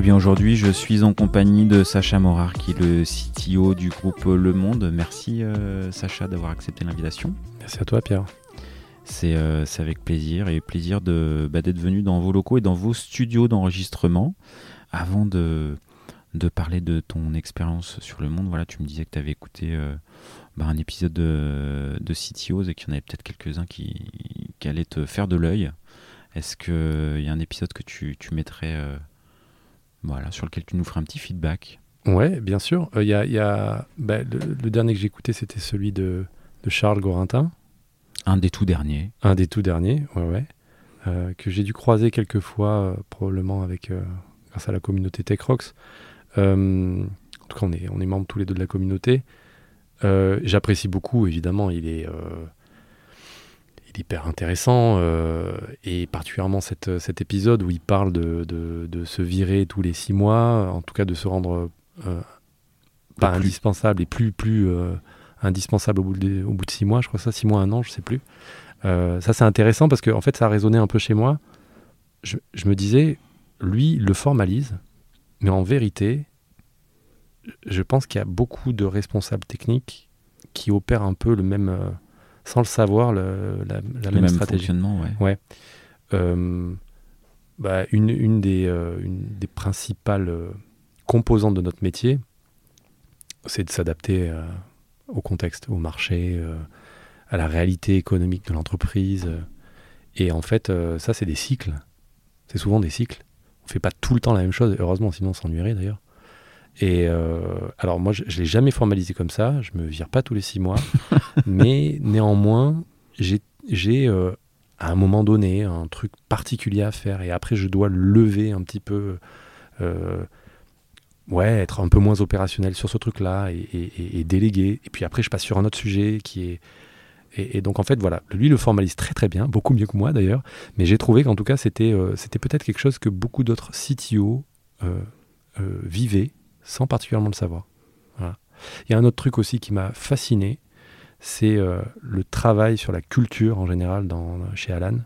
Eh bien aujourd'hui, je suis en compagnie de Sacha Morard, qui est le CTO du groupe Le Monde. Merci euh, Sacha d'avoir accepté l'invitation. Merci à toi Pierre. Euh, c'est avec plaisir et plaisir bah, d'être venu dans vos locaux et dans vos studios d'enregistrement. Avant de, de parler de ton expérience sur le monde, voilà, tu me disais que tu avais écouté euh, bah, un épisode de, de CTOs et qu'il y en avait peut-être quelques-uns qui, qui allaient te faire de l'œil. Est-ce qu'il y a un épisode que tu, tu mettrais voilà, sur lequel tu nous feras un petit feedback. Ouais, bien sûr. Il euh, y a, bah, le, dernier que j'ai écouté, c'était celui de, de, Charles Gorintin. Un des tout derniers. Un des tout derniers, ouais, ouais. Euh, que j'ai dû croiser quelques fois, euh, probablement avec, grâce à la communauté TechRox. en tout cas, on est, on est membres tous les deux de la communauté. J'apprécie beaucoup, évidemment. Il est hyper intéressant, euh, et particulièrement cette, cet épisode où il parle de, de, se virer tous les six mois, en tout cas de se rendre euh, pas indispensable et plus, plus euh, indispensable au bout, de, au bout de six mois, je crois ça, six mois, un an, je sais plus. ça c'est intéressant parce que en fait ça a résonné un peu chez moi. Je, je me disais, lui, il le formalise, mais en vérité, je pense qu'il y a beaucoup de responsables techniques qui opèrent un peu le même sans le savoir, le, la, même, stratégie. ouais. Euh, bah, une, une, des, euh, une, des, principales euh, composantes de notre métier, c'est de s'adapter au contexte, au marché, à la réalité économique de l'entreprise. Et en fait, ça, c'est des cycles. C'est souvent des cycles. On ne fait pas tout le temps la même chose, heureusement, sinon on s'ennuierait d'ailleurs. Et euh, alors moi, je ne l'ai jamais formalisé comme ça, je me vire pas tous les six mois, mais néanmoins, j'ai euh, à un moment donné un truc particulier à faire. Et après je dois lever un petit peu, euh, ouais, être un peu moins opérationnel sur ce truc-là et, déléguer. Et puis après, je passe sur un autre sujet qui est... Et, donc en fait, voilà, lui le formalise très très bien, beaucoup mieux que moi d'ailleurs, mais j'ai trouvé qu'en tout cas, c'était c'était peut-être quelque chose que beaucoup d'autres CTO vivaient sans particulièrement le savoir. Il y a un autre truc aussi qui m'a fasciné, c'est euh, le travail sur la culture en général dans, chez Alan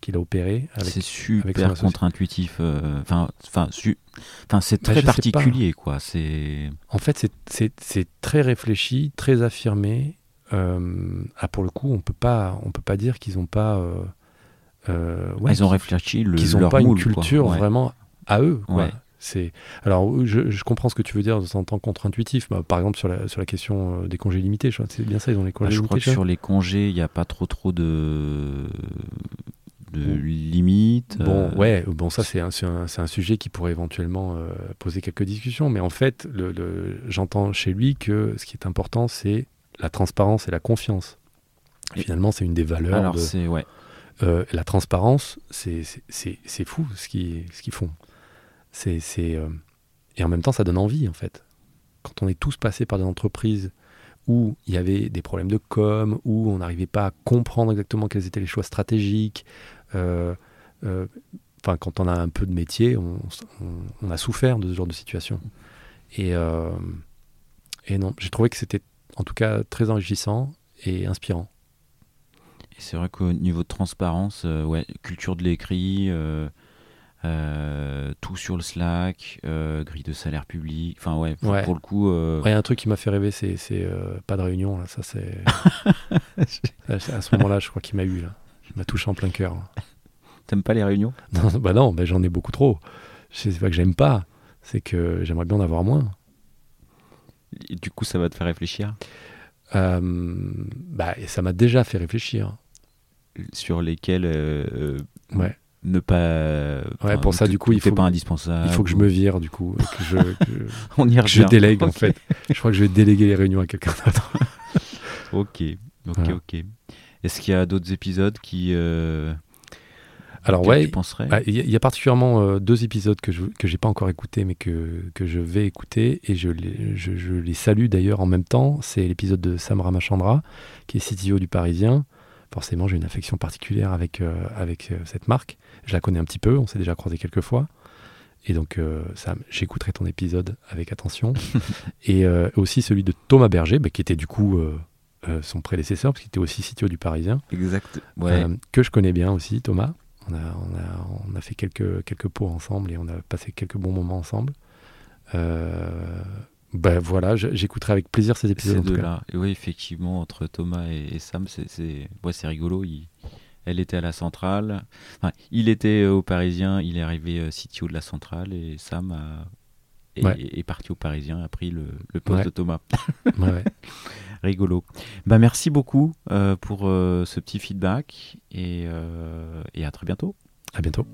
qu'il a opéré. C'est super contre-intuitif. Euh, enfin, c'est bah, très particulier, quoi. C'est. En fait, c'est très réfléchi, très affirmé. Euh, ah, pour le coup, on peut pas, on peut pas dire qu'ils n'ont pas. ils ont réfléchi le. Qu'ils n'ont pas une culture vraiment à eux. Quoi. C'est alors je, comprends ce que tu veux dire en tant contre-intuitif. Bah, par exemple sur la sur la question euh, des congés limités, c'est bien ça ils ont les congés bah, je crois que sur les congés il n'y a pas trop trop de de limites. Bon, euh. ouais, bon, ça, c'est un, un, un, sujet qui pourrait éventuellement euh, poser quelques discussions. Mais en fait, le, j'entends chez lui que ce qui est important, c'est la transparence et la confiance. finalement, c'est une des valeurs. Alors, c'est, ouais. la transparence, c'est, fou ce qu'ils, ce qu'ils font. C'est, euh, Et en même temps, ça donne envie, en fait. Quand on est tous passés par des entreprises où il y avait des problèmes de com, où on n'arrivait pas à comprendre exactement quels étaient les choix stratégiques, euh, euh, quand on a un peu de métier, on, a souffert de ce genre de situation. Et, et non, j'ai trouvé que c'était en tout cas très enrichissant et inspirant. Et c'est vrai qu'au niveau de transparence, ouais, culture de l'écrit, tout sur le Slack, euh, grille de salaire public. Enfin, ouais, pour, le coup. Euh... un truc qui m'a fait rêver, c'est euh, pas de réunion. Là. Ça, c'est. à ce moment-là, je crois qu'il m'a eu. Là. Il m'a touché en plein cœur. T'aimes pas les réunions? Non, Bah non, bah j'en ai beaucoup trop. C'est pas que j'aime pas, c'est que j'aimerais bien en avoir moins. Et du coup, ça va te faire réfléchir? Bah, Ça m'a déjà fait réfléchir. Sur lesquels. ouais ne pas. Ouais, pour ça, du coup, il faut pas indispensable. Il faut que je me vire, du coup, que je, On y je délègue en fait. Je crois que je vais déléguer les réunions à quelqu'un d'autre. ok, ok, ok. Est-ce qu'il y a d'autres épisodes qui euh, alors ouais, bah, il y, a particulièrement euh, deux épisodes que je que j'ai pas encore écoutés, mais que, que je vais écouter et je les, je, je les salue d'ailleurs en même temps. C'est l'épisode de Sam Ramachandra, qui est CTO du Parisien. Forcément, j'ai une affection particulière avec, euh, avec cette marque. Je la connais un petit peu, on s'est déjà croisé quelques fois. Et donc, euh, j'écouterai ton épisode avec attention. et euh, aussi celui de Thomas Berger, bah, qui était du coup euh, son prédécesseur, parce qu'il était aussi CTO du Parisien. Exact. que je connais bien aussi, Thomas. On a, on a, on a fait quelques, quelques pots ensemble et on a passé quelques bons moments ensemble. Ben voilà, j'écouterai avec plaisir ces épisodes. Ces deux-là. Oui, effectivement, entre Thomas et, Sam, c'est ouais, rigolo. elle était à la centrale. il était au Parisien, il est arrivé CTO de la centrale et Sam a est, parti au Parisien, a pris le, poste de Thomas. Rigolo. Bah, merci beaucoup euh, pour euh, ce petit feedback et, euh, et à très bientôt. À bientôt.